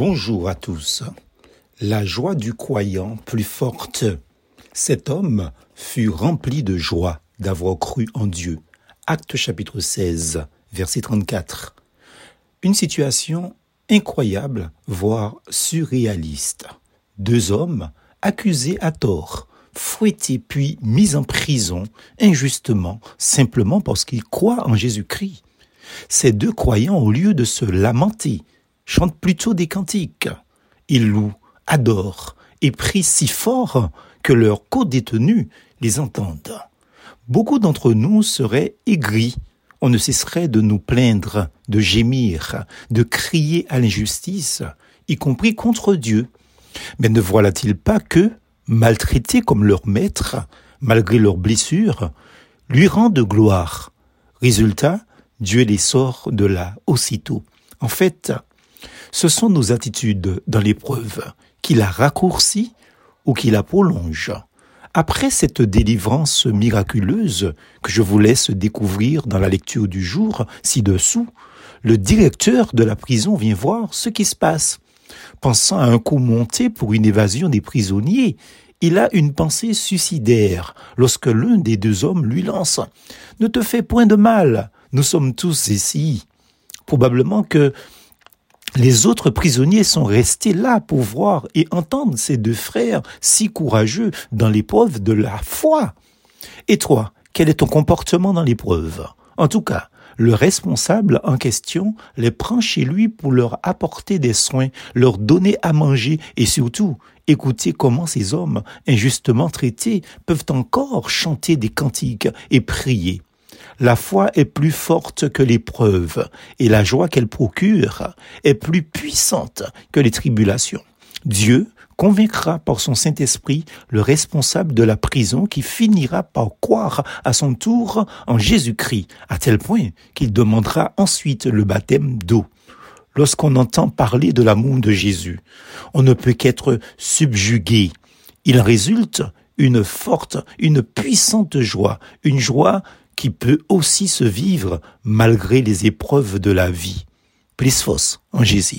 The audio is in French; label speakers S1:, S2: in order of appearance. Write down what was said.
S1: Bonjour à tous. La joie du croyant plus forte. Cet homme fut rempli de joie d'avoir cru en Dieu. Acte chapitre 16, verset 34. Une situation incroyable, voire surréaliste. Deux hommes accusés à tort, fouettés puis mis en prison injustement, simplement parce qu'ils croient en Jésus-Christ. Ces deux croyants, au lieu de se lamenter, chantent plutôt des cantiques. Ils louent, adorent et prient si fort que leurs co-détenus les entendent. Beaucoup d'entre nous seraient aigris. On ne cesserait de nous plaindre, de gémir, de crier à l'injustice, y compris contre Dieu. Mais ne voilà-t-il pas que, maltraités comme leur maître, malgré leurs blessures, lui rendent gloire? Résultat, Dieu les sort de là aussitôt. En fait, ce sont nos attitudes dans l'épreuve qui la raccourcit ou qui la prolonge. Après cette délivrance miraculeuse que je vous laisse découvrir dans la lecture du jour ci-dessous, le directeur de la prison vient voir ce qui se passe. Pensant à un coup monté pour une évasion des prisonniers, il a une pensée suicidaire lorsque l'un des deux hommes lui lance ⁇ Ne te fais point de mal, nous sommes tous ici ⁇ Probablement que les autres prisonniers sont restés là pour voir et entendre ces deux frères si courageux dans l'épreuve de la foi. Et toi, quel est ton comportement dans l'épreuve? En tout cas, le responsable en question les prend chez lui pour leur apporter des soins, leur donner à manger et surtout écouter comment ces hommes injustement traités peuvent encore chanter des cantiques et prier. La foi est plus forte que l'épreuve et la joie qu'elle procure est plus puissante que les tribulations. Dieu convaincra par son Saint-Esprit le responsable de la prison qui finira par croire à son tour en Jésus-Christ, à tel point qu'il demandera ensuite le baptême d'eau. Lorsqu'on entend parler de l'amour de Jésus, on ne peut qu'être subjugué. Il résulte une forte, une puissante joie, une joie qui peut aussi se vivre malgré les épreuves de la vie. Plus fausse en Jésus.